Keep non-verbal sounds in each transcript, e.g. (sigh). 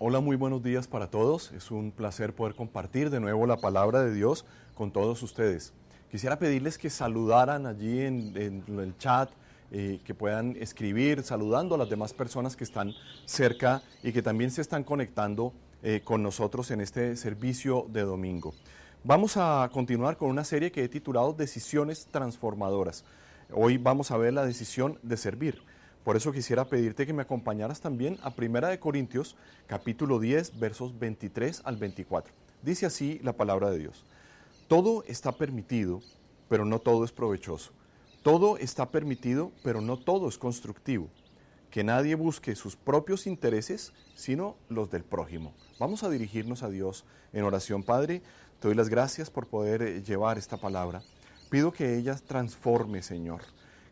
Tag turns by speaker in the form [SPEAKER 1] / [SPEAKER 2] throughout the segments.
[SPEAKER 1] Hola, muy buenos días para todos. Es un placer poder compartir de nuevo la palabra de Dios con todos ustedes. Quisiera pedirles que saludaran allí en, el chat, eh, que puedan escribir saludando a las demás personas que están cerca y que también se están conectando eh, con nosotros en este servicio de domingo. Vamos a continuar con una serie que he titulado Decisiones Transformadoras. Hoy vamos a ver la decisión de servir. Por eso quisiera pedirte que me acompañaras también a Primera de Corintios, capítulo 10, versos 23 al 24. Dice así la palabra de Dios. Todo está permitido, pero no todo es provechoso. Todo está permitido, pero no todo es constructivo. Que nadie busque sus propios intereses, sino los del prójimo. Vamos a dirigirnos a Dios en oración. Padre, te doy las gracias por poder llevar esta palabra. Pido que ella transforme, Señor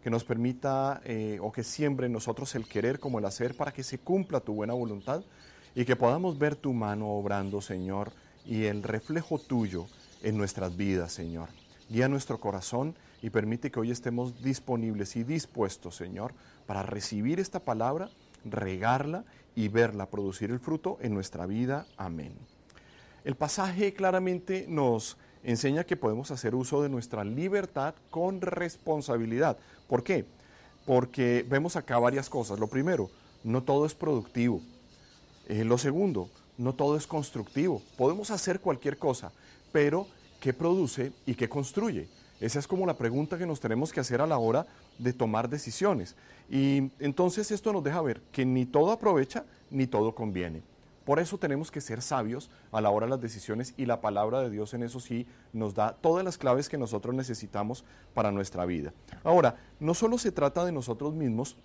[SPEAKER 1] que nos permita eh, o que siembre en nosotros el querer como el hacer para que se cumpla tu buena voluntad y que podamos ver tu mano obrando, Señor, y el reflejo tuyo en nuestras vidas, Señor. Guía nuestro corazón y permite que hoy estemos disponibles y dispuestos, Señor, para recibir esta palabra, regarla y verla producir el fruto en nuestra vida. Amén. El pasaje claramente nos enseña que podemos hacer uso de nuestra libertad con responsabilidad. ¿Por qué? Porque vemos acá varias cosas. Lo primero, no todo es productivo. Eh, lo segundo, no todo es constructivo. Podemos hacer cualquier cosa, pero ¿qué produce y qué construye? Esa es como la pregunta que nos tenemos que hacer a la hora de tomar decisiones. Y entonces esto nos deja ver que ni todo aprovecha ni todo conviene. Por eso tenemos que ser sabios a la hora de las decisiones y la palabra de Dios en eso sí nos da todas las claves que nosotros necesitamos para nuestra vida. Ahora, no solo se trata de nosotros mismos,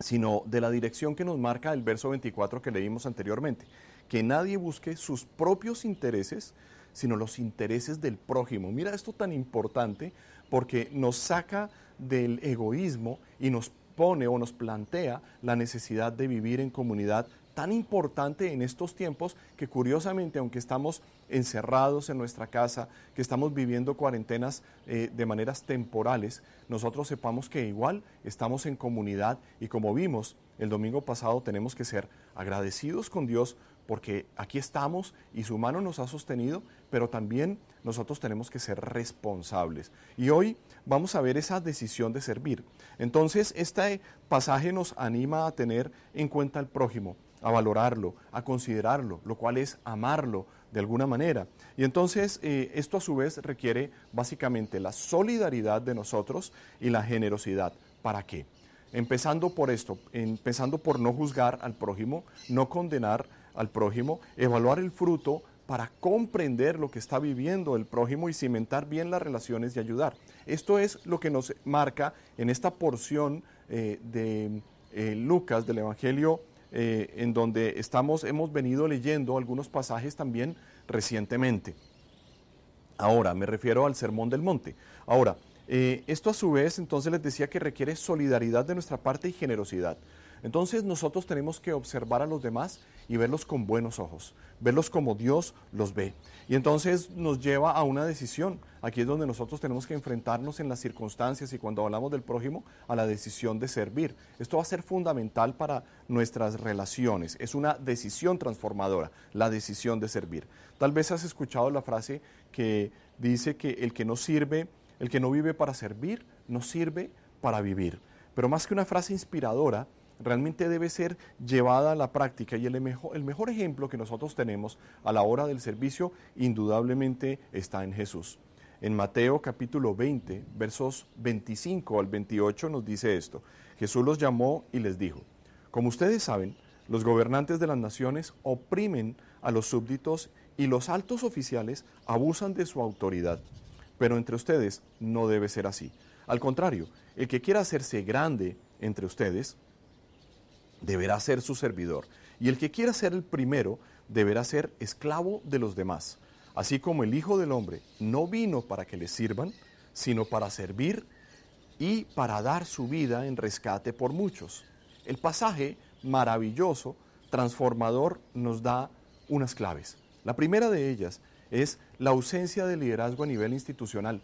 [SPEAKER 1] sino de la dirección que nos marca el verso 24 que leímos anteriormente. Que nadie busque sus propios intereses, sino los intereses del prójimo. Mira esto tan importante porque nos saca del egoísmo y nos pone o nos plantea la necesidad de vivir en comunidad tan importante en estos tiempos que curiosamente, aunque estamos encerrados en nuestra casa, que estamos viviendo cuarentenas eh, de maneras temporales, nosotros sepamos que igual estamos en comunidad y como vimos el domingo pasado tenemos que ser agradecidos con Dios porque aquí estamos y su mano nos ha sostenido, pero también nosotros tenemos que ser responsables. Y hoy vamos a ver esa decisión de servir. Entonces, este pasaje nos anima a tener en cuenta al prójimo a valorarlo, a considerarlo, lo cual es amarlo de alguna manera. Y entonces eh, esto a su vez requiere básicamente la solidaridad de nosotros y la generosidad. ¿Para qué? Empezando por esto, empezando por no juzgar al prójimo, no condenar al prójimo, evaluar el fruto para comprender lo que está viviendo el prójimo y cimentar bien las relaciones y ayudar. Esto es lo que nos marca en esta porción eh, de eh, Lucas del Evangelio eh, en donde estamos, hemos venido leyendo algunos pasajes también recientemente. Ahora, me refiero al Sermón del Monte. Ahora, eh, esto a su vez entonces les decía que requiere solidaridad de nuestra parte y generosidad. Entonces nosotros tenemos que observar a los demás y verlos con buenos ojos, verlos como Dios los ve. Y entonces nos lleva a una decisión. Aquí es donde nosotros tenemos que enfrentarnos en las circunstancias y cuando hablamos del prójimo a la decisión de servir. Esto va a ser fundamental para nuestras relaciones. Es una decisión transformadora, la decisión de servir. Tal vez has escuchado la frase que dice que el que no sirve, el que no vive para servir, no sirve para vivir. Pero más que una frase inspiradora, realmente debe ser llevada a la práctica y el mejor, ejemplo que nosotros tenemos a la hora del servicio indudablemente está en Jesús. En Mateo capítulo 20, versos 25 al 28 nos dice esto. Jesús los llamó y les dijo, como ustedes saben, los gobernantes de las naciones oprimen a los súbditos y los altos oficiales abusan de su autoridad. Pero entre ustedes no debe ser así. Al contrario, el que quiera hacerse grande entre ustedes, deberá ser su servidor, y el que quiera ser el primero deberá ser esclavo de los demás, así como el Hijo del Hombre no vino para que le sirvan, sino para servir y para dar su vida en rescate por muchos. El pasaje maravilloso, transformador, nos da unas claves. La primera de ellas es la ausencia de liderazgo a nivel institucional.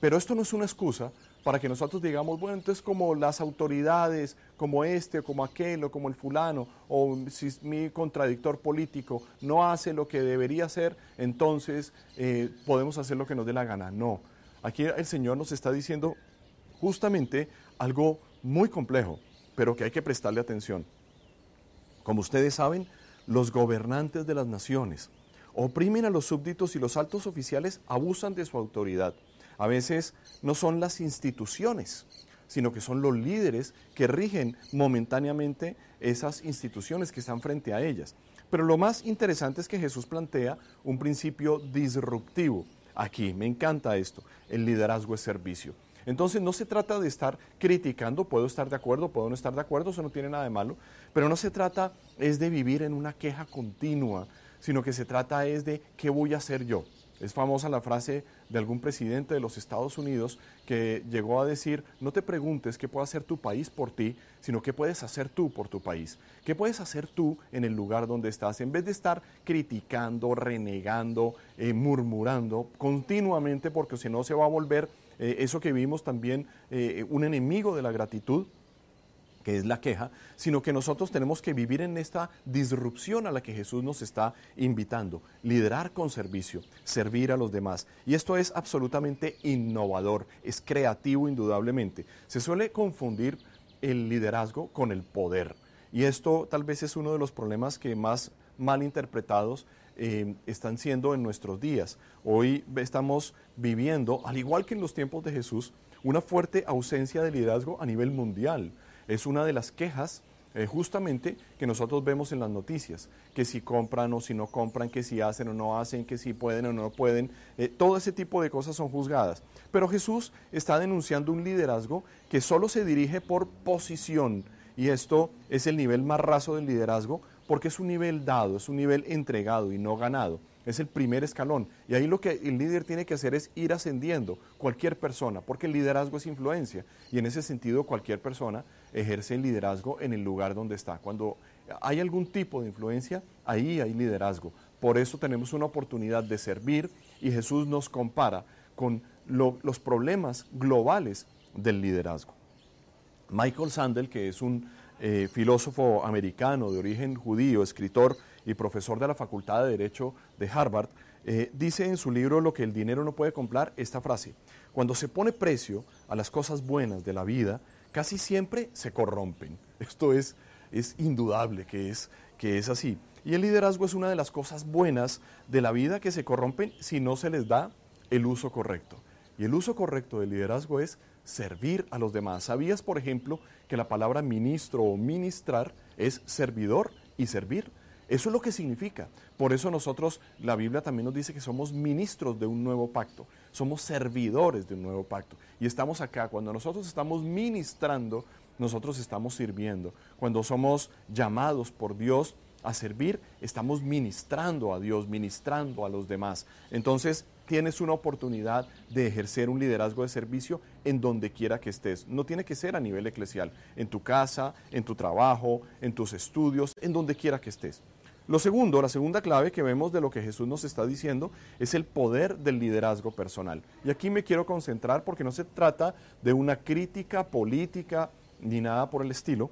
[SPEAKER 1] Pero esto no es una excusa para que nosotros digamos, bueno, entonces como las autoridades, como este, o como aquel, o como el fulano, o si mi contradictor político no hace lo que debería hacer, entonces eh, podemos hacer lo que nos dé la gana. No, aquí el Señor nos está diciendo justamente algo muy complejo, pero que hay que prestarle atención. Como ustedes saben, los gobernantes de las naciones oprimen a los súbditos y los altos oficiales abusan de su autoridad. A veces no son las instituciones, sino que son los líderes que rigen momentáneamente esas instituciones que están frente a ellas. Pero lo más interesante es que Jesús plantea un principio disruptivo. Aquí, me encanta esto, el liderazgo es servicio. Entonces no se trata de estar criticando, puedo estar de acuerdo, puedo no estar de acuerdo, eso no tiene nada de malo, pero no se trata es de vivir en una queja continua, sino que se trata es de qué voy a hacer yo. Es famosa la frase de algún presidente de los Estados Unidos que llegó a decir, no te preguntes qué puede hacer tu país por ti, sino qué puedes hacer tú por tu país. ¿Qué puedes hacer tú en el lugar donde estás? En vez de estar criticando, renegando, eh, murmurando continuamente, porque si no se va a volver eh, eso que vimos también, eh, un enemigo de la gratitud, que es la queja, sino que nosotros tenemos que vivir en esta disrupción a la que Jesús nos está invitando, liderar con servicio, servir a los demás. Y esto es absolutamente innovador, es creativo indudablemente. Se suele confundir el liderazgo con el poder. Y esto tal vez es uno de los problemas que más mal interpretados eh, están siendo en nuestros días. Hoy estamos viviendo, al igual que en los tiempos de Jesús, una fuerte ausencia de liderazgo a nivel mundial. Es una de las quejas eh, justamente que nosotros vemos en las noticias, que si compran o si no compran, que si hacen o no hacen, que si pueden o no pueden, eh, todo ese tipo de cosas son juzgadas. Pero Jesús está denunciando un liderazgo que solo se dirige por posición, y esto es el nivel más raso del liderazgo, porque es un nivel dado, es un nivel entregado y no ganado. Es el primer escalón. Y ahí lo que el líder tiene que hacer es ir ascendiendo, cualquier persona, porque el liderazgo es influencia. Y en ese sentido, cualquier persona ejerce el liderazgo en el lugar donde está. Cuando hay algún tipo de influencia, ahí hay liderazgo. Por eso tenemos una oportunidad de servir y Jesús nos compara con los problemas globales del liderazgo. Michael Sandel, que es un eh, filósofo americano de origen judío, escritor y profesor de la Facultad de Derecho de Harvard, eh, dice en su libro Lo que el dinero no puede comprar esta frase, cuando se pone precio a las cosas buenas de la vida, casi siempre se corrompen. (laughs) Esto es, es indudable que es, que es así. Y el liderazgo es una de las cosas buenas de la vida que se corrompen si no se les da el uso correcto. Y el uso correcto del liderazgo es servir a los demás. ¿Sabías, por ejemplo, que la palabra ministro o ministrar es servidor y servir? Eso es lo que significa. Por eso nosotros, la Biblia también nos dice que somos ministros de un nuevo pacto, somos servidores de un nuevo pacto. Y estamos acá, cuando nosotros estamos ministrando, nosotros estamos sirviendo. Cuando somos llamados por Dios a servir, estamos ministrando a Dios, ministrando a los demás. Entonces, tienes una oportunidad de ejercer un liderazgo de servicio en donde quiera que estés. No tiene que ser a nivel eclesial, en tu casa, en tu trabajo, en tus estudios, en donde quiera que estés. Lo segundo, la segunda clave que vemos de lo que Jesús nos está diciendo es el poder del liderazgo personal. Y aquí me quiero concentrar porque no se trata de una crítica política ni nada por el estilo,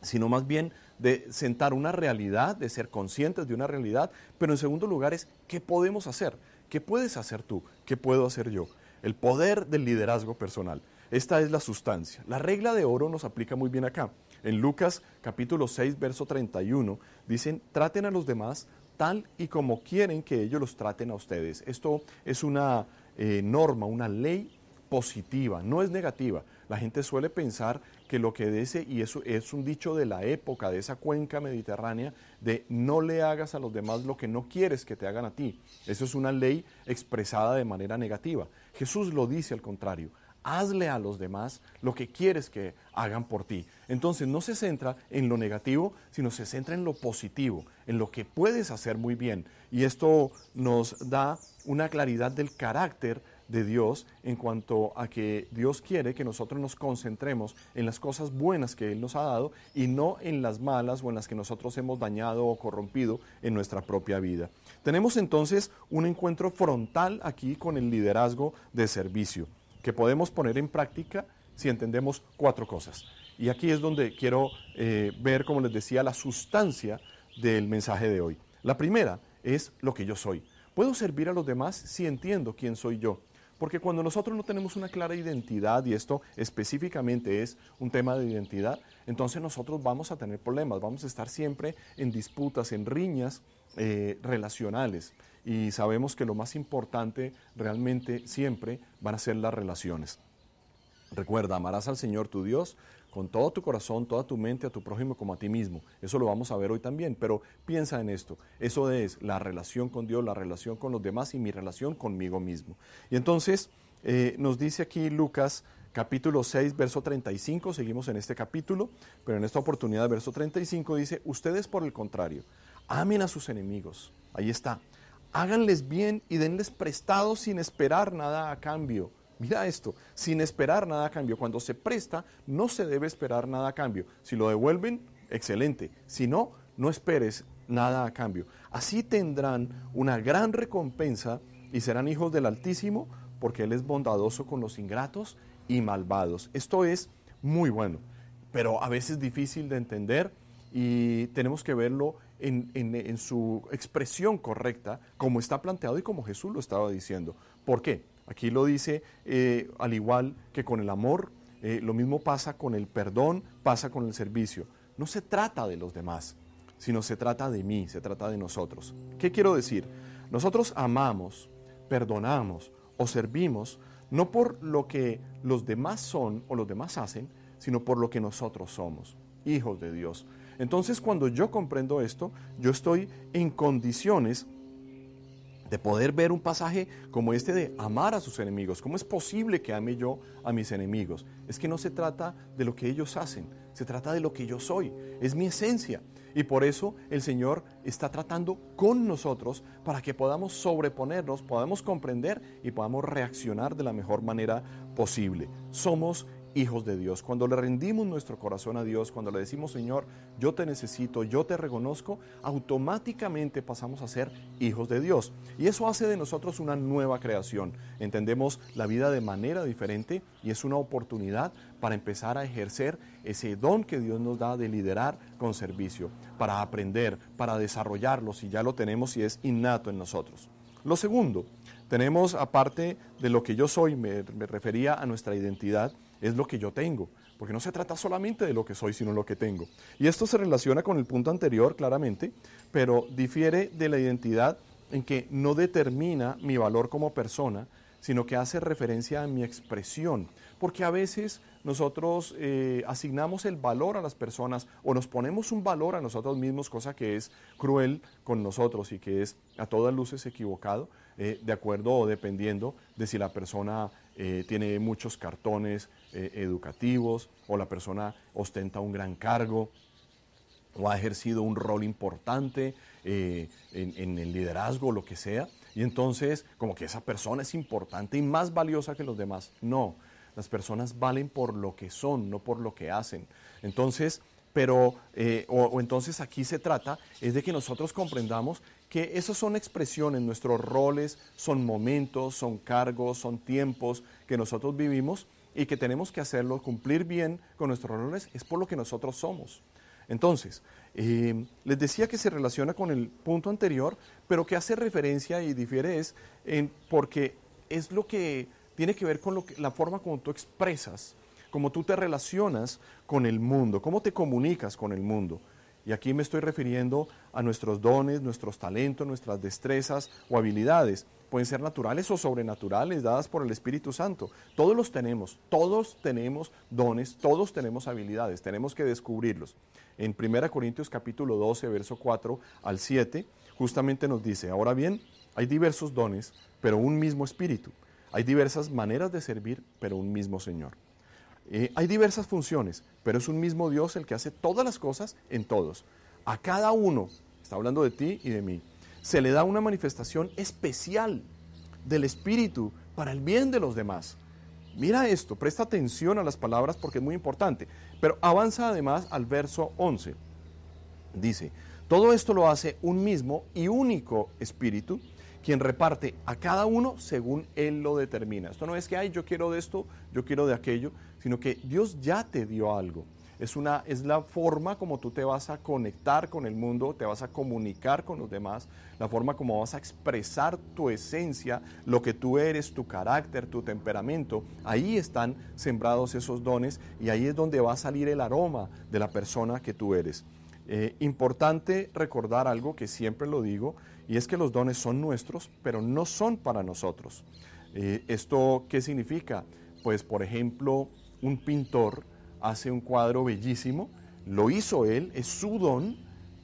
[SPEAKER 1] sino más bien de sentar una realidad, de ser conscientes de una realidad, pero en segundo lugar es qué podemos hacer, qué puedes hacer tú, qué puedo hacer yo. El poder del liderazgo personal. Esta es la sustancia. La regla de oro nos aplica muy bien acá. En Lucas capítulo 6, verso 31, dicen, traten a los demás tal y como quieren que ellos los traten a ustedes. Esto es una eh, norma, una ley positiva, no es negativa. La gente suele pensar que lo que dice, y eso es un dicho de la época, de esa cuenca mediterránea, de no le hagas a los demás lo que no quieres que te hagan a ti. Eso es una ley expresada de manera negativa. Jesús lo dice al contrario. Hazle a los demás lo que quieres que hagan por ti. Entonces no se centra en lo negativo, sino se centra en lo positivo, en lo que puedes hacer muy bien. Y esto nos da una claridad del carácter de Dios en cuanto a que Dios quiere que nosotros nos concentremos en las cosas buenas que Él nos ha dado y no en las malas o en las que nosotros hemos dañado o corrompido en nuestra propia vida. Tenemos entonces un encuentro frontal aquí con el liderazgo de servicio. Que podemos poner en práctica si entendemos cuatro cosas. Y aquí es donde quiero eh, ver, como les decía, la sustancia del mensaje de hoy. La primera es lo que yo soy. Puedo servir a los demás si entiendo quién soy yo. Porque cuando nosotros no tenemos una clara identidad, y esto específicamente es un tema de identidad, entonces nosotros vamos a tener problemas, vamos a estar siempre en disputas, en riñas eh, relacionales. Y sabemos que lo más importante realmente siempre van a ser las relaciones. Recuerda, amarás al Señor tu Dios con todo tu corazón, toda tu mente, a tu prójimo como a ti mismo. Eso lo vamos a ver hoy también, pero piensa en esto. Eso es la relación con Dios, la relación con los demás y mi relación conmigo mismo. Y entonces eh, nos dice aquí Lucas capítulo 6, verso 35, seguimos en este capítulo, pero en esta oportunidad, verso 35 dice, ustedes por el contrario, amen a sus enemigos. Ahí está. Háganles bien y denles prestado sin esperar nada a cambio Mira esto, sin esperar nada a cambio. Cuando se presta, no se debe esperar nada a cambio. Si lo devuelven, excelente. Si no, no esperes nada a cambio. Así tendrán una gran recompensa y serán hijos del Altísimo, porque Él es bondadoso con los ingratos y malvados. Esto es muy bueno, pero a veces difícil de entender y tenemos que verlo en, su expresión correcta, como está planteado y como Jesús lo estaba diciendo. ¿Por qué? Aquí lo dice, eh, al igual que con el amor, eh, lo mismo pasa con el perdón, pasa con el servicio. No se trata de los demás, sino se trata de mí, se trata de nosotros. ¿Qué quiero decir? Nosotros amamos, perdonamos o servimos no por lo que los demás son o los demás hacen, sino por lo que nosotros somos, hijos de Dios. Entonces cuando yo comprendo esto, yo estoy en condiciones de poder ver un pasaje como este de amar a sus enemigos. ¿Cómo es posible que ame yo a mis enemigos? Es que no se trata de lo que ellos hacen, se trata de lo que yo soy, es mi esencia. Y por eso el Señor está tratando con nosotros para que podamos sobreponernos, podamos comprender y podamos reaccionar de la mejor manera posible. Somos hijos de Dios. Cuando le rendimos nuestro corazón a Dios, cuando le decimos, Señor, yo te necesito, yo te reconozco, automáticamente pasamos a ser hijos de Dios. Y eso hace de nosotros una nueva creación. Entendemos la vida de manera diferente y es una oportunidad para empezar a ejercer ese don que Dios nos da de liderar con servicio, para aprender, para desarrollarlo, si ya lo tenemos y es innato en nosotros. Lo segundo, tenemos aparte de lo que yo soy, me, refería a nuestra identidad, es lo que yo tengo, porque no se trata solamente de lo que soy, sino lo que tengo. Y esto se relaciona con el punto anterior claramente, pero difiere de la identidad en que no determina mi valor como persona, sino que hace referencia a mi expresión, porque a veces nosotros eh, asignamos el valor a las personas o nos ponemos un valor a nosotros mismos, cosa que es cruel con nosotros y que es a todas luces equivocado, eh, de acuerdo o dependiendo de si la persona eh, tiene muchos cartones educativos o la persona ostenta un gran cargo o ha ejercido un rol importante en, en el liderazgo lo que sea. Y entonces, como que esa persona es importante y más valiosa que los demás. No, las personas valen por lo que son, no por lo que hacen. Entonces, pero, eh, o, entonces aquí se trata es de que nosotros comprendamos que esas son expresiones, nuestros roles son momentos, son cargos, son tiempos que nosotros vivimos y que tenemos que hacerlo, cumplir bien con nuestros roles, es por lo que nosotros somos. Entonces, eh, les decía que se relaciona con el punto anterior, pero que hace referencia y difiere es porque es lo que tiene que ver con lo que, la forma como tú expresas, cómo tú te relacionas con el mundo, cómo te comunicas con el mundo. Y aquí me estoy refiriendo a nuestros dones, nuestros talentos, nuestras destrezas o habilidades. Pueden ser naturales o sobrenaturales, dadas por el Espíritu Santo. Todos los tenemos, todos tenemos dones, todos tenemos habilidades, tenemos que descubrirlos. En 1 Corintios capítulo 12, verso 4 al 7, justamente nos dice, ahora bien, hay diversos dones, pero un mismo Espíritu hay diversas maneras de servir, pero un mismo Señor. Eh, hay diversas funciones, pero es un mismo Dios el que hace todas las cosas en todos. A cada uno, está hablando de ti y de mí, se le da una manifestación especial del Espíritu para el bien de los demás. Mira esto, presta atención a las palabras porque es muy importante. Pero avanza además al verso 11. Dice, todo esto lo hace un mismo y único Espíritu quien reparte a cada uno según Él lo determina. Esto no es que, ay, yo quiero de esto, yo quiero de aquello, sino que Dios ya te dio algo. Es, una, es la forma como tú te vas a conectar con el mundo, te vas a comunicar con los demás, la forma como vas a expresar tu esencia, lo que tú eres, tu carácter, tu temperamento. Ahí están sembrados esos dones y ahí es donde va a salir el aroma de la persona que tú eres. Eh, importante recordar algo que siempre lo digo, y es que los dones son nuestros, pero no son para nosotros. Eh, ¿Esto qué significa? Pues, por ejemplo, un pintor hace un cuadro bellísimo, lo hizo él, es su don,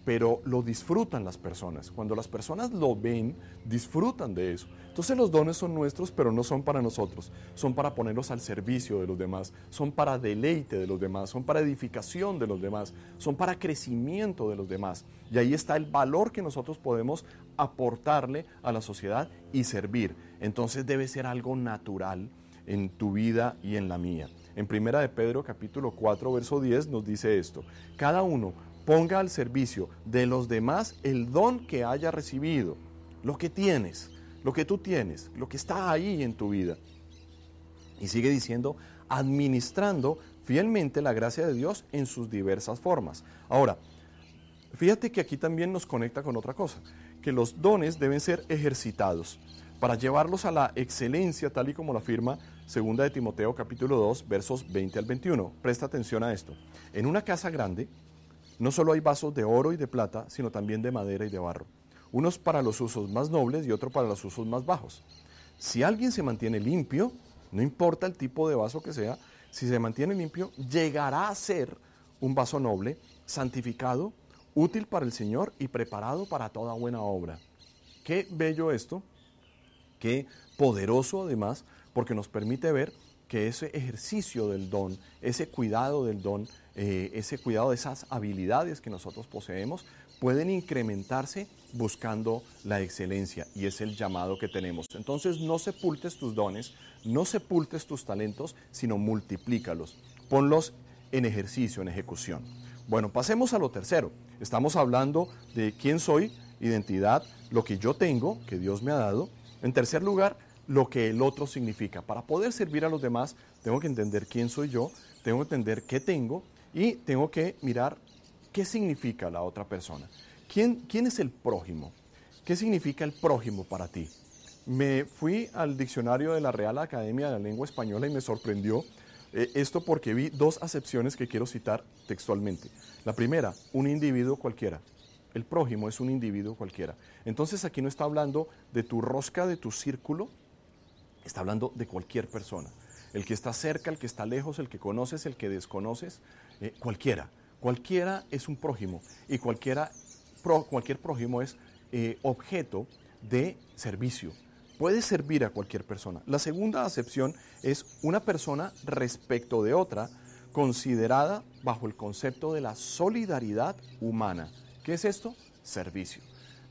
[SPEAKER 1] pero lo disfrutan las personas. Cuando las personas lo ven, disfrutan de eso. Entonces los dones son nuestros, pero no son para nosotros. Son para ponerlos al servicio de los demás, son para deleite de los demás, son para edificación de los demás, son para crecimiento de los demás. Y ahí está el valor que nosotros podemos aportarle a la sociedad y servir. Entonces debe ser algo natural en tu vida y en la mía. En Primera de Pedro capítulo 4 verso 10 nos dice esto: Cada uno ponga al servicio de los demás el don que haya recibido, lo que tienes, lo que tú tienes, lo que está ahí en tu vida. Y sigue diciendo, administrando fielmente la gracia de Dios en sus diversas formas. Ahora, fíjate que aquí también nos conecta con otra cosa, que los dones deben ser ejercitados para llevarlos a la excelencia tal y como lo afirma Segunda de Timoteo capítulo 2 versos 20 al 21. Presta atención a esto. En una casa grande no solo hay vasos de oro y de plata, sino también de madera y de barro, unos para los usos más nobles y otros para los usos más bajos. Si alguien se mantiene limpio, no importa el tipo de vaso que sea, si se mantiene limpio, llegará a ser un vaso noble, santificado, útil para el Señor y preparado para toda buena obra. Qué bello esto, qué poderoso además, porque nos permite ver que ese ejercicio del don, ese cuidado del don, eh, ese cuidado de esas habilidades que nosotros poseemos, pueden incrementarse buscando la excelencia y es el llamado que tenemos. Entonces no sepultes tus dones, no sepultes tus talentos, sino multiplícalos, ponlos en ejercicio, en ejecución. Bueno, pasemos a lo tercero. Estamos hablando de quién soy, identidad, lo que yo tengo, que Dios me ha dado. En tercer lugar, lo que el otro significa. Para poder servir a los demás, tengo que entender quién soy yo, tengo que entender qué tengo y tengo que mirar qué significa la otra persona. ¿Quién, quién es el prójimo? ¿Qué significa el prójimo para ti? Me fui al diccionario de la Real Academia de la Lengua Española y me sorprendió eh, esto porque vi dos acepciones que quiero citar textualmente. La primera, un individuo cualquiera. El prójimo es un individuo cualquiera. Entonces aquí no está hablando de tu rosca, de tu círculo, Está hablando de cualquier persona. El que está cerca, el que está lejos, el que conoces, el que desconoces, eh, cualquiera. Cualquiera es un prójimo y cualquiera, cualquier prójimo es eh, objeto de servicio. Puede servir a cualquier persona. La segunda acepción es una persona respecto de otra considerada bajo el concepto de la solidaridad humana. ¿Qué es esto? Servicio.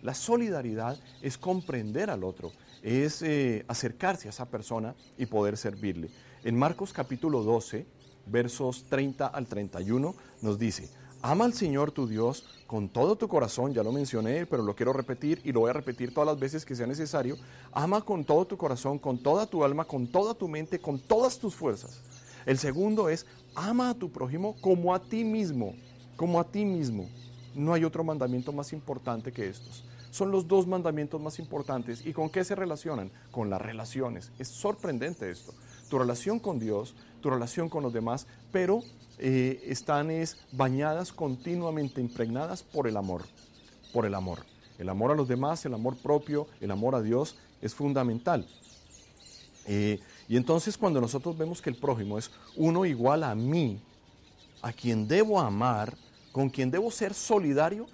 [SPEAKER 1] La solidaridad es comprender al otro, es eh, acercarse a esa persona y poder servirle. En Marcos capítulo 12, versos 30 al 31, nos dice, ama al Señor tu Dios con todo tu corazón, ya lo mencioné, pero lo quiero repetir y lo voy a repetir todas las veces que sea necesario, ama con todo tu corazón, con toda tu alma, con toda tu mente, con todas tus fuerzas. El segundo es, ama a tu prójimo como a ti mismo, como a ti mismo. No hay otro mandamiento más importante que estos son los dos mandamientos más importantes. ¿Y con qué se relacionan? Con las relaciones. Es sorprendente esto. Tu relación con Dios, tu relación con los demás, pero eh, están es, bañadas continuamente, impregnadas por el amor. Por el amor. El amor a los demás, el amor propio, el amor a Dios es fundamental. Eh, y entonces cuando nosotros vemos que el prójimo es uno igual a mí, a quien debo amar, con quien debo ser solidario,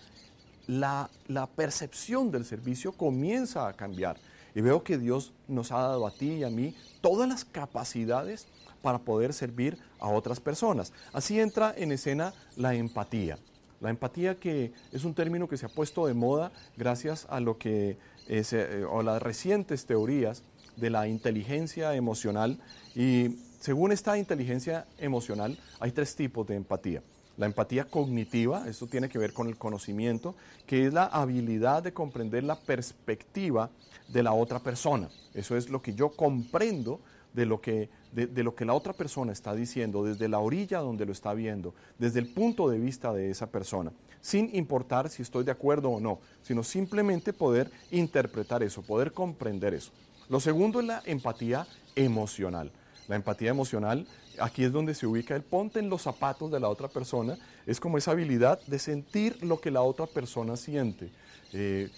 [SPEAKER 1] la, percepción del servicio comienza a cambiar. Y veo que Dios nos ha dado a ti y a mí todas las capacidades para poder servir a otras personas. Así entra en escena la empatía. La empatía que es un término que se ha puesto de moda gracias a lo que es, eh, o las recientes teorías de la inteligencia emocional y según esta inteligencia emocional hay tres tipos de empatía. La empatía cognitiva, esto tiene que ver con el conocimiento, que es la habilidad de comprender la perspectiva de la otra persona. Eso es lo que yo comprendo de lo que, de, lo que la otra persona está diciendo, desde la orilla donde lo está viendo, desde el punto de vista de esa persona, sin importar si estoy de acuerdo o no, sino simplemente poder interpretar eso, poder comprender eso. Lo segundo es la empatía emocional. La empatía emocional, aquí es donde se ubica el ponte en los zapatos de la otra persona, es como esa habilidad de sentir lo que la otra persona siente. Eh,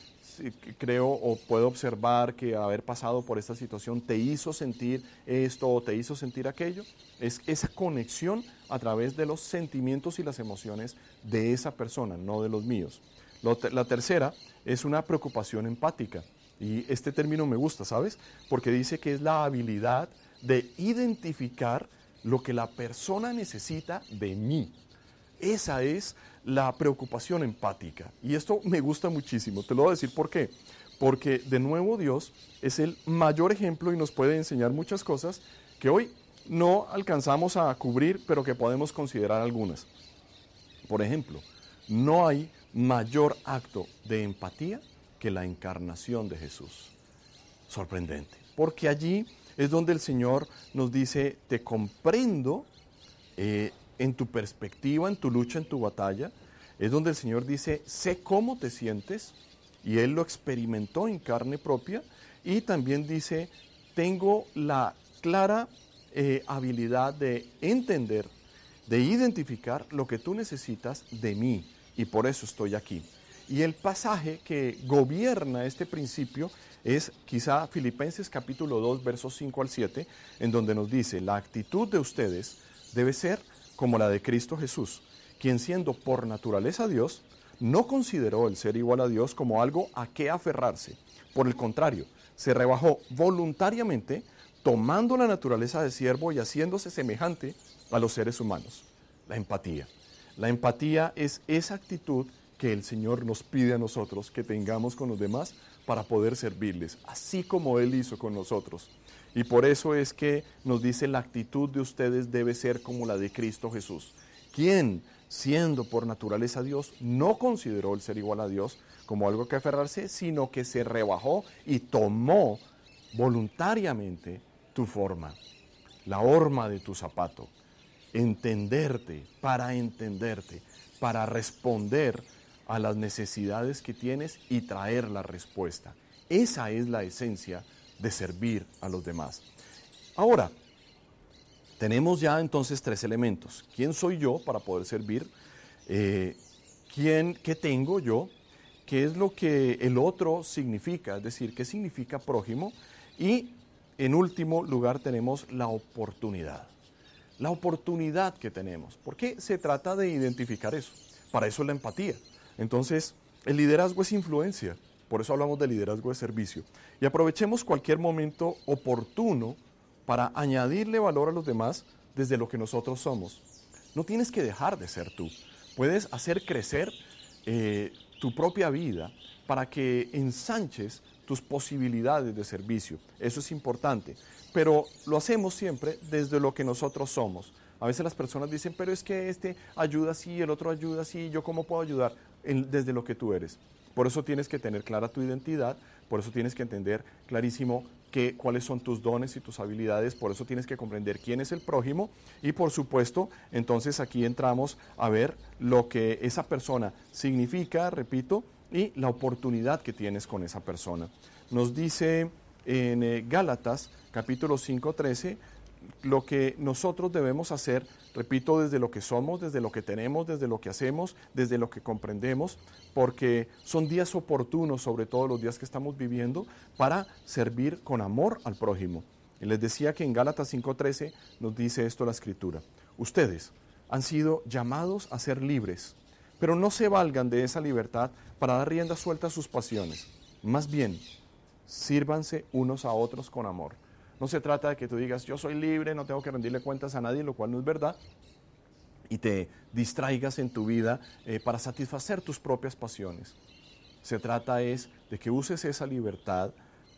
[SPEAKER 1] creo o puedo observar que haber pasado por esta situación te hizo sentir esto o te hizo sentir aquello. Es esa conexión a través de los sentimientos y las emociones de esa persona, no de los míos. La tercera es una preocupación empática. Y este término me gusta, ¿sabes? Porque dice que es la habilidad de identificar lo que la persona necesita de mí. Esa es la preocupación empática. Y esto me gusta muchísimo. Te lo voy a decir por qué. Porque de nuevo Dios es el mayor ejemplo y nos puede enseñar muchas cosas que hoy no alcanzamos a cubrir, pero que podemos considerar algunas. Por ejemplo, no hay mayor acto de empatía que la encarnación de Jesús. Sorprendente. Porque allí es donde el Señor nos dice, te comprendo eh, en tu perspectiva, en tu lucha, en tu batalla. Es donde el Señor dice, sé cómo te sientes, y Él lo experimentó en carne propia, y también dice, tengo la clara eh, habilidad de entender, de identificar lo que tú necesitas de mí, y por eso estoy aquí. Y el pasaje que gobierna este principio es quizá Filipenses capítulo 2, versos 5 al 7, en donde nos dice, la actitud de ustedes debe ser como la de Cristo Jesús, quien siendo por naturaleza Dios, no consideró el ser igual a Dios como algo a qué aferrarse. Por el contrario, se rebajó voluntariamente, tomando la naturaleza de siervo y haciéndose semejante a los seres humanos. La empatía. La empatía es esa actitud que el Señor nos pide a nosotros que tengamos con los demás para poder servirles, así como Él hizo con nosotros. Y por eso es que nos dice la actitud de ustedes debe ser como la de Cristo Jesús, quien, siendo por naturaleza Dios, no consideró el ser igual a Dios como algo que aferrarse, sino que se rebajó y tomó voluntariamente tu forma, la horma de tu zapato, entenderte, para entenderte, para responder a las necesidades que tienes y traer la respuesta. Esa es la esencia de servir a los demás. Ahora, tenemos ya entonces tres elementos. ¿Quién soy yo para poder servir? Eh, ¿quién, ¿Qué tengo yo? ¿Qué es lo que el otro significa? Es decir, ¿qué significa prójimo? Y en último lugar tenemos la oportunidad. La oportunidad que tenemos. ¿Por qué se trata de identificar eso? Para eso es la empatía. Entonces, el liderazgo es influencia, por eso hablamos de liderazgo de servicio. Y aprovechemos cualquier momento oportuno para añadirle valor a los demás desde lo que nosotros somos. No tienes que dejar de ser tú. Puedes hacer crecer eh, tu propia vida para que ensanches tus posibilidades de servicio. Eso es importante. Pero lo hacemos siempre desde lo que nosotros somos. A veces las personas dicen, pero es que este ayuda así, el otro ayuda así, ¿yo cómo puedo ayudar? Desde lo que tú eres. Por eso tienes que tener clara tu identidad, por eso tienes que entender clarísimo que, cuáles son tus dones y tus habilidades, por eso tienes que comprender quién es el prójimo y por supuesto, entonces aquí entramos a ver lo que esa persona significa, repito, y la oportunidad que tienes con esa persona. Nos dice en eh, Gálatas capítulo 5, 13, lo que nosotros debemos hacer, repito, desde lo que somos, desde lo que tenemos, desde lo que hacemos, desde lo que comprendemos, porque son días oportunos, sobre todo los días que estamos viviendo, para servir con amor al prójimo. Y les decía que en Gálatas 5:13 nos dice esto la escritura. Ustedes han sido llamados a ser libres, pero no se valgan de esa libertad para dar rienda suelta a sus pasiones. Más bien, sírvanse unos a otros con amor no se trata de que tú digas, yo soy libre, no tengo que rendirle cuentas a nadie, lo cual no es verdad, y te distraigas en tu vida eh, para satisfacer tus propias pasiones. Se trata es de que uses esa libertad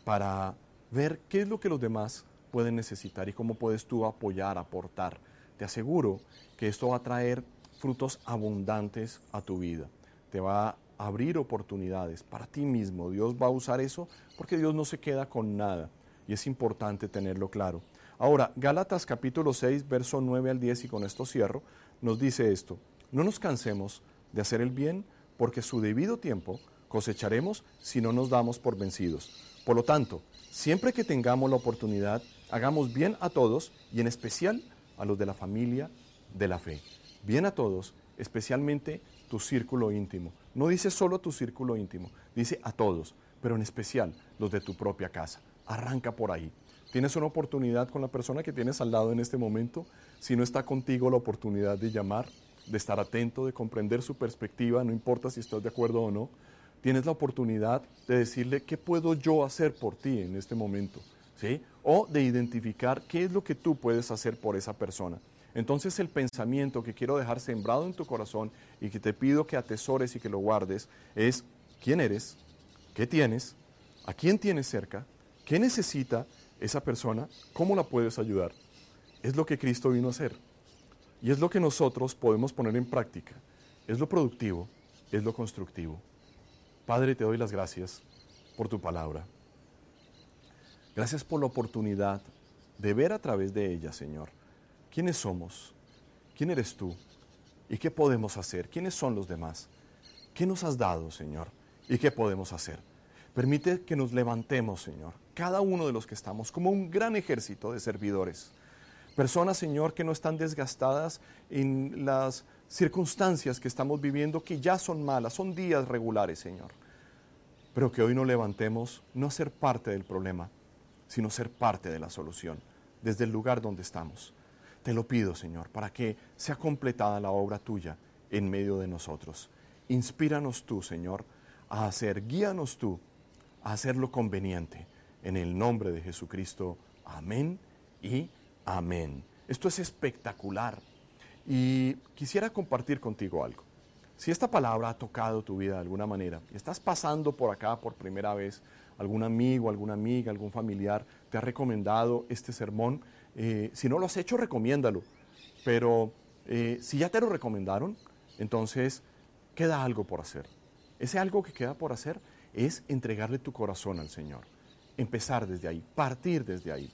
[SPEAKER 1] para ver qué es lo que los demás pueden necesitar y cómo puedes tú apoyar, aportar. Te aseguro que esto va a traer frutos abundantes a tu vida. Te va a abrir oportunidades para ti mismo. Dios va a usar eso porque Dios no se queda con nada y es importante tenerlo claro. Ahora, Gálatas capítulo 6, verso 9 al 10, y con esto cierro, nos dice esto, no nos cansemos de hacer el bien, porque su debido tiempo cosecharemos si no nos damos por vencidos. Por lo tanto, siempre que tengamos la oportunidad, hagamos bien a todos y en especial a los de la familia de la fe. Bien a todos, especialmente tu círculo íntimo. No dice solo tu círculo íntimo, dice a todos, pero en especial los de tu propia casa. Arranca por ahí. Tienes una oportunidad con la persona que tienes al lado en este momento. Si no está contigo, la oportunidad de llamar, de estar atento, de comprender su perspectiva, no importa si estás de acuerdo o no. Tienes la oportunidad de decirle qué puedo yo hacer por ti en este momento, ¿sí? O de identificar qué es lo que tú puedes hacer por esa persona. Entonces el pensamiento que quiero dejar sembrado en tu corazón y que te pido que atesores y que lo guardes es quién eres, qué tienes, a quién tienes cerca, qué necesita esa persona, ¿cómo la puedes ayudar? Es lo que Cristo vino a hacer. Y es lo que nosotros podemos poner en práctica. Es lo productivo, es lo constructivo. Padre, te doy las gracias por tu palabra. Gracias por la oportunidad de ver a través de ella, Señor, quiénes somos, quién eres tú y qué podemos hacer, quiénes son los demás, qué nos has dado, Señor, y qué podemos hacer. Permite que nos levantemos, Señor, cada uno de los que estamos, como un gran ejército de servidores. Personas, Señor, que no están desgastadas en las circunstancias que estamos viviendo, que ya son malas, son días regulares, Señor. Pero que hoy nos levantemos no ser parte del problema, sino ser parte de la solución, desde el lugar donde estamos. Te lo pido, Señor, para que sea completada la obra tuya en medio de nosotros. Inspíranos tú, Señor, a hacer, guíanos tú a hacer lo conveniente. En el nombre de Jesucristo. Amén y amén. Esto es espectacular. Y quisiera compartir contigo algo. Si esta palabra ha tocado tu vida de alguna manera y estás pasando por acá por primera vez, algún amigo, alguna amiga, algún familiar te ha recomendado este sermón, eh, si no lo has hecho, recomiéndalo. Pero eh, si ya te lo recomendaron, entonces queda algo por hacer. Ese algo que queda por hacer es entregarle tu corazón al Señor. Empezar desde ahí, partir desde ahí.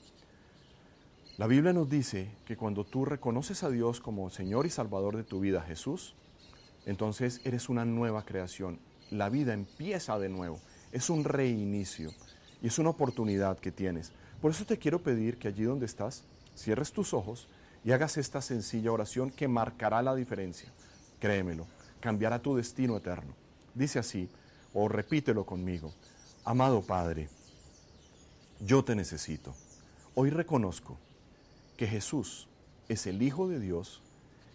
[SPEAKER 1] La Biblia nos dice que cuando tú reconoces a Dios como Señor y Salvador de tu vida, Jesús, entonces eres una nueva creación. La vida empieza de nuevo. Es un reinicio y es una oportunidad que tienes. Por eso te quiero pedir que allí donde estás, cierres tus ojos y hagas esta sencilla oración que marcará la diferencia. Créemelo, cambiará tu destino eterno. Dice así, o repítelo conmigo. Amado Padre, yo te necesito. Hoy reconozco que Jesús es el Hijo de Dios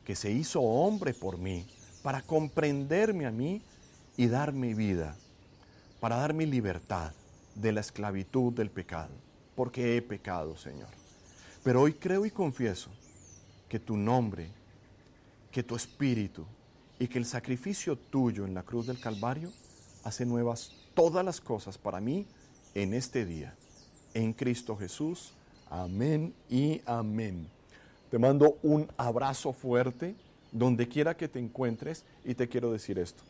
[SPEAKER 1] que se hizo hombre por mí para comprenderme a mí y dar mi vida, para dar mi libertad de la esclavitud del pecado, porque he pecado, Señor. Pero hoy creo y confieso que tu nombre, que tu espíritu y que el sacrificio tuyo en la cruz del Calvario hace nuevas todas las cosas para mí en este día. En Cristo Jesús. Amén y amén. Te mando un abrazo fuerte donde quiera que te encuentres y te quiero decir esto.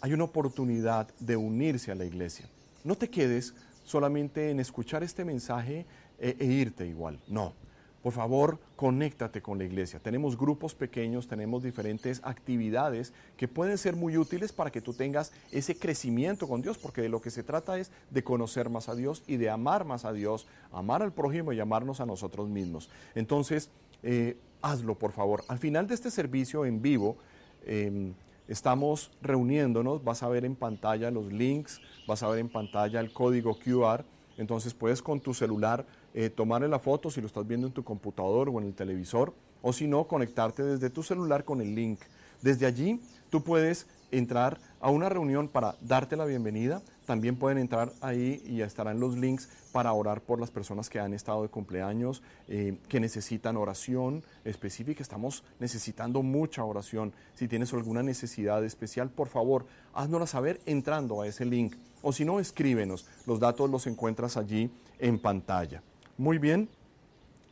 [SPEAKER 1] Hay una oportunidad de unirse a la iglesia. No te quedes solamente en escuchar este mensaje e, e irte igual. No, por favor, conéctate con la iglesia. Tenemos grupos pequeños, tenemos diferentes actividades que pueden ser muy útiles para que tú tengas ese crecimiento con Dios, porque de lo que se trata es de conocer más a Dios y de amar más a Dios, amar al prójimo y amarnos a nosotros mismos. Entonces, eh, hazlo, por favor. Al final de este servicio en vivo, em, estamos reuniéndonos, vas a ver en pantalla los links, vas a ver en pantalla el código QR, entonces puedes con tu celular eh, tomarle la foto si lo estás viendo en tu computador o en el televisor, o si no, conectarte desde tu celular con el link. Desde allí tú puedes entrar a una reunión para darte la bienvenida. También pueden entrar ahí y estarán los links para orar por las personas que han estado de cumpleaños, eh, que necesitan oración específica. Estamos necesitando mucha oración. Si tienes alguna necesidad especial, por favor, háznosla saber entrando a ese link. O si no, escríbenos. Los datos los encuentras allí en pantalla. Muy bien,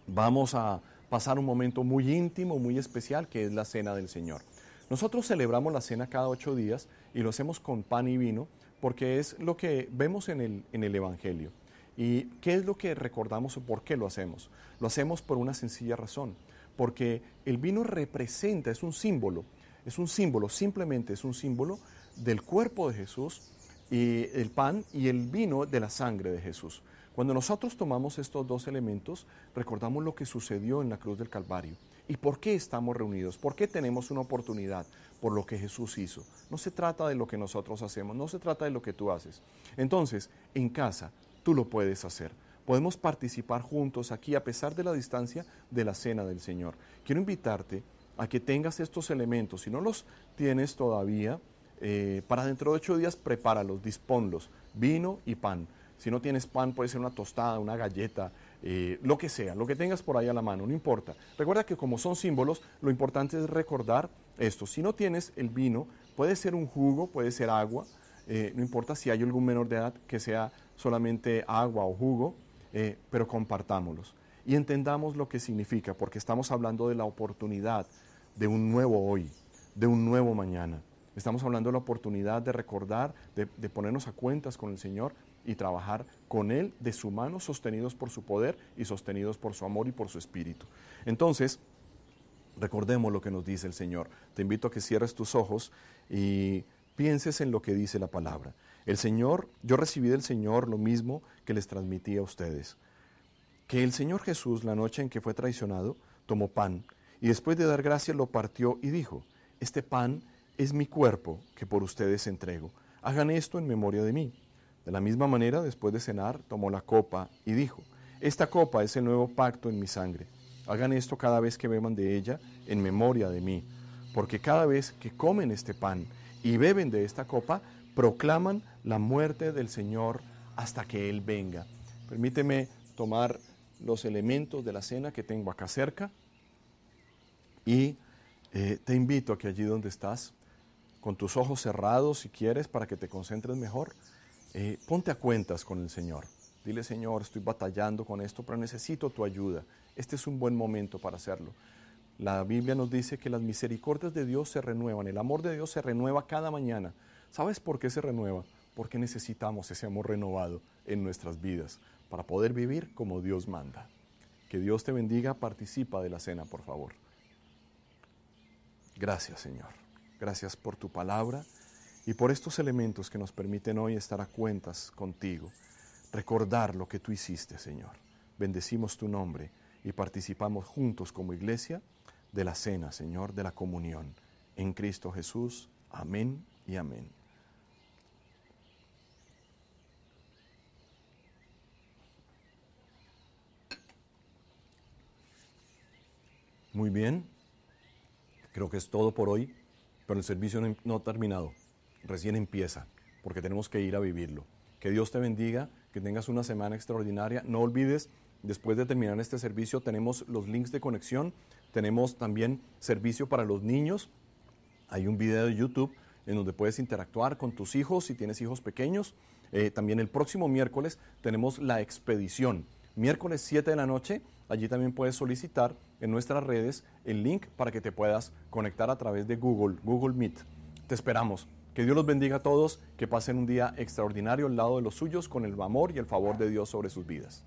[SPEAKER 1] vamos a pasar un momento muy íntimo, muy especial, que es la cena del Señor. Nosotros celebramos la cena cada ocho días y lo hacemos con pan y vino porque es lo que vemos en el, en el Evangelio. ¿Y qué es lo que recordamos o por qué lo hacemos? Lo hacemos por una sencilla razón, porque el vino representa, es un símbolo, es un símbolo, simplemente es un símbolo del cuerpo de Jesús y el pan y el vino de la sangre de Jesús. Cuando nosotros tomamos estos dos elementos, recordamos lo que sucedió en la cruz del Calvario. ¿Y por qué estamos reunidos? ¿Por qué tenemos una oportunidad? Por lo que Jesús hizo. No se trata de lo que nosotros hacemos, no se trata de lo que tú haces. Entonces, en casa, tú lo puedes hacer. Podemos participar juntos aquí a pesar de la distancia de la cena del Señor. Quiero invitarte a que tengas estos elementos. Si no los tienes todavía, eh, para dentro de ocho días prepáralos, disponlos, vino y pan. Si no tienes pan, puede ser una tostada, una galleta, eh, lo que sea, lo que tengas por ahí a la mano, no importa. Recuerda que como son símbolos, lo importante es recordar esto. Si no tienes el vino, puede ser un jugo, puede ser agua, eh, no importa si hay algún menor de edad que sea solamente agua o jugo, pero compartámoslos y entendamos lo que significa, porque estamos hablando de la oportunidad de un nuevo hoy, de un nuevo mañana. Estamos hablando de la oportunidad de recordar, de, ponernos a cuentas con el Señor y trabajar con Él de su mano, sostenidos por su poder y sostenidos por su amor y por su espíritu. Entonces, recordemos lo que nos dice el Señor. Te invito a que cierres tus ojos y pienses en lo que dice la palabra. El Señor, yo recibí del Señor lo mismo que les transmití a ustedes. Que el Señor Jesús, la noche en que fue traicionado, tomó pan y después de dar gracias lo partió y dijo, este pan es mi cuerpo que por ustedes entrego. Hagan esto en memoria de mí. De la misma manera, después de cenar, tomó la copa y dijo, Esta copa es el nuevo pacto en mi sangre. Hagan esto cada vez que beban de ella en memoria de mí. Porque cada vez que comen este pan y beben de esta copa, proclaman la muerte del Señor hasta que Él venga. Permíteme tomar los elementos de la cena que tengo acá cerca y eh, te invito a que allí donde estás, con tus ojos cerrados si quieres para que te concentres mejor, eh, ponte a cuentas con el Señor. Dile, Señor, estoy batallando con esto, pero necesito tu ayuda. Este es un buen momento para hacerlo. La Biblia nos dice que las misericordias de Dios se renuevan, el amor de Dios se renueva cada mañana. ¿Sabes por qué se renueva? Porque necesitamos ese amor renovado en nuestras vidas para poder vivir como Dios manda. Que Dios te bendiga, participa de la cena, por favor. Gracias, Señor. Gracias por tu palabra y por estos elementos que nos permiten hoy estar a cuentas contigo, recordar lo que tú hiciste, Señor. Bendecimos tu nombre y participamos juntos como iglesia de la cena, Señor, de la comunión. En Cristo Jesús. Amén y amén. Muy bien, creo que es todo por hoy pero el servicio no, ha terminado, recién empieza, porque tenemos que ir a vivirlo. Que Dios te bendiga, que tengas una semana extraordinaria. No olvides, después de terminar este servicio, tenemos los links de conexión, tenemos también servicio para los niños. Hay un video de YouTube en donde puedes interactuar con tus hijos si tienes hijos pequeños. Eh, también el próximo miércoles tenemos la expedición. Miércoles 7 de la noche Allí también puedes solicitar en nuestras redes el link para que te puedas conectar a través de Google, Google Meet. Te esperamos. Que Dios los bendiga a todos, que pasen un día extraordinario al lado de los suyos con el amor y el favor de Dios sobre sus vidas.